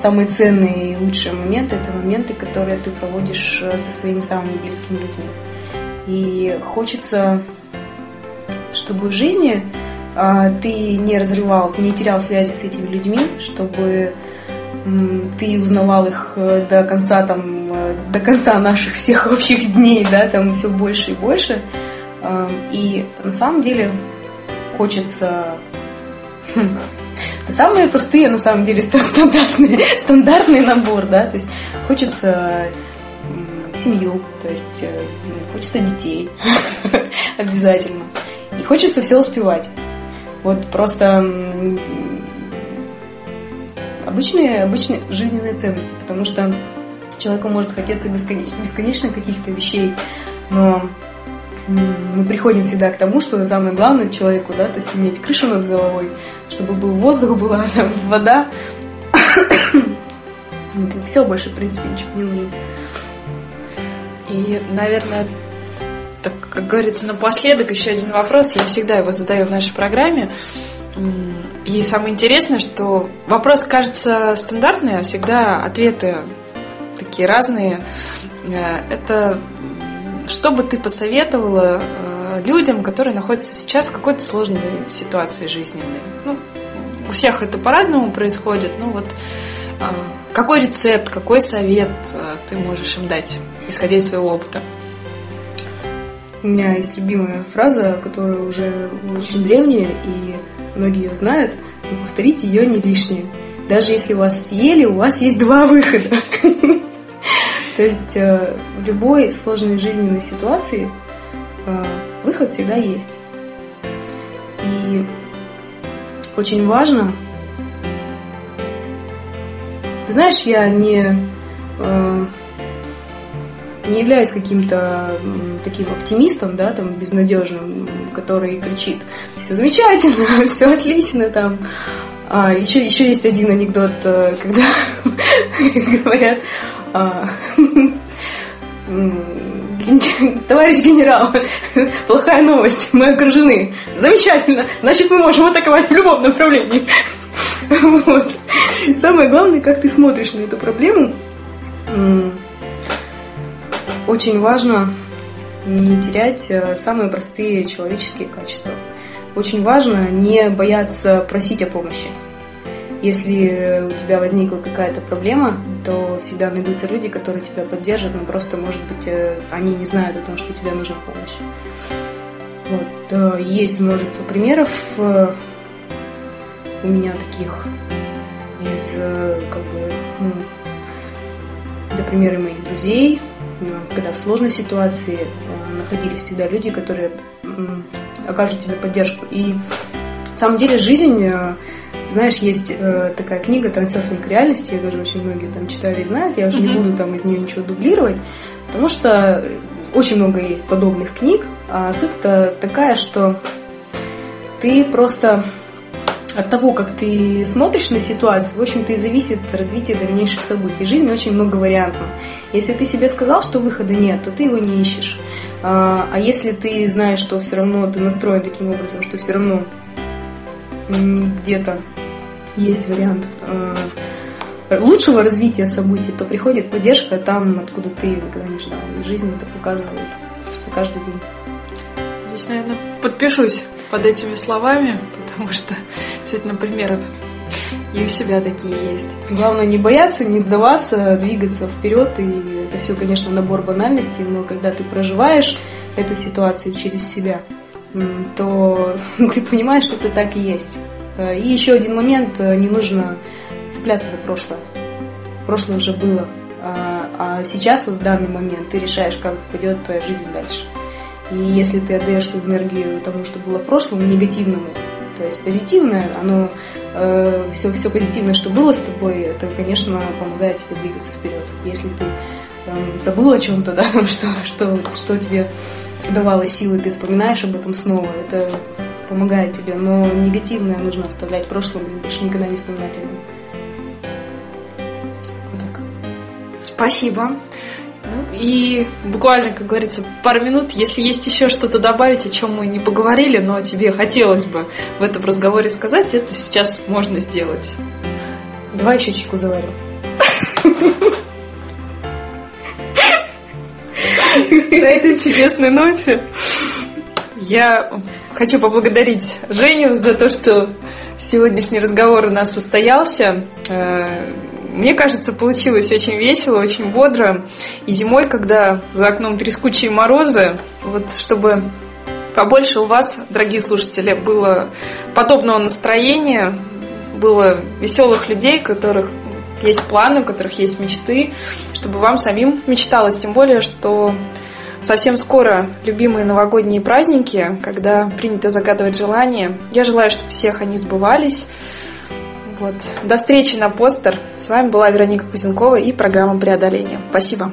самые ценные и лучшие моменты – это моменты, которые ты проводишь э, со своими самыми близкими людьми. И хочется, чтобы в жизни а, ты не разрывал, не терял связи с этими людьми, чтобы ты узнавал их э, до конца там э, до конца наших всех общих дней, да, там все больше и больше. И на самом деле хочется хм, самые простые, на самом деле, (laughs) стандартный, стандартный набор, да, то есть хочется семью, то есть э, хочется детей (laughs) обязательно. И хочется все успевать. Вот просто обычные, обычные жизненные ценности, потому что человеку может хотеться бесконечно, бесконечно каких-то вещей, но мы приходим всегда к тому, что самое главное человеку, да, то есть иметь крышу над головой, чтобы был воздух, была (laughs) там, вода. (coughs) Все больше, в принципе, ничего не нужно. И, наверное, так, как говорится, напоследок еще один вопрос. Я всегда его задаю в нашей программе. И самое интересное, что вопрос кажется стандартный, а всегда ответы такие разные. Э, это что бы ты посоветовала э, людям, которые находятся сейчас в какой-то сложной ситуации жизненной? Ну, у всех это по-разному происходит. Ну вот э, какой рецепт, какой совет ты можешь им дать, исходя из своего опыта? У меня есть любимая фраза, которая уже очень древняя, и многие ее знают, но повторить ее не лишнее. Даже если вас съели, у вас есть два выхода. (laughs) То есть э, в любой сложной жизненной ситуации э, выход всегда есть. И очень важно, ты знаешь, я не э, не являюсь каким-то таким оптимистом, да, там, безнадежным, который кричит, все замечательно, (laughs) все отлично, там. А, еще, еще есть один анекдот, когда (laughs) говорят, товарищ генерал, плохая новость, мы окружены. Замечательно, значит мы можем атаковать в любом направлении. Вот. И самое главное, как ты смотришь на эту проблему, очень важно не терять э, самые простые человеческие качества. Очень важно не бояться просить о помощи. Если у тебя возникла какая-то проблема, то всегда найдутся люди, которые тебя поддержат, но просто, может быть, э, они не знают о том, что тебе нужна помощь. Вот. Э, есть множество примеров э, у меня таких из, как бы, ну, это примеры моих друзей, когда в сложной ситуации находились всегда люди, которые окажут тебе поддержку. И на самом деле жизнь знаешь, есть э, такая книга «Трансерфинг реальности», я тоже очень многие там читали и знают, я уже mm-hmm. не буду там из нее ничего дублировать, потому что очень много есть подобных книг, а суть-то такая, что ты просто от того, как ты смотришь на ситуацию, в общем-то и зависит развитие дальнейших событий. Жизнь очень многовариантна. Если ты себе сказал, что выхода нет, то ты его не ищешь. А, а если ты знаешь, что все равно ты настроен таким образом, что все равно где-то есть вариант э, лучшего развития событий, то приходит поддержка там, откуда ты никогда не ждал. И жизнь это показывает просто каждый день. Здесь, наверное, подпишусь под этими словами, потому что действительно примеров и у себя такие есть. Главное не бояться, не сдаваться, двигаться вперед. И это все, конечно, набор банальностей, но когда ты проживаешь эту ситуацию через себя, то (laughs) ты понимаешь, что это так и есть. Э, и еще один момент, э, не нужно цепляться за прошлое. Прошлое уже было. А, а сейчас, в данный момент, ты решаешь, как пойдет твоя жизнь дальше. И если ты отдаешь свою энергию тому, что было в прошлом, негативному, то есть позитивное, оно э, все, все позитивное, что было с тобой, это, конечно, помогает тебе двигаться вперед. Если ты э, забыл о чем-то, (laughs) да, там, что, что, что тебе давало силы, ты вспоминаешь об этом снова, это помогает тебе, но негативное нужно оставлять в прошлом и больше никогда не вспоминать о нем. Вот так. Спасибо. Ну, и буквально, как говорится, пару минут, если есть еще что-то добавить, о чем мы не поговорили, но тебе хотелось бы в этом разговоре сказать, это сейчас можно сделать. Давай еще чайку заварю. (laughs) На этой чудесной ноте я хочу поблагодарить Женю за то, что сегодняшний разговор у нас состоялся. Э, мне кажется, получилось очень весело, очень бодро. И зимой, когда за окном трескучие морозы, вот чтобы побольше у вас, дорогие слушатели, было подобного настроения, было веселых людей, которых есть планы, у которых есть мечты, чтобы вам самим мечталось. Тем более, что Совсем скоро любимые новогодние праздники, когда принято загадывать желания. Я желаю, чтобы всех они сбывались. Вот. До встречи на постер. С вами была Вероника Кузенкова и программа «Преодоление». Спасибо.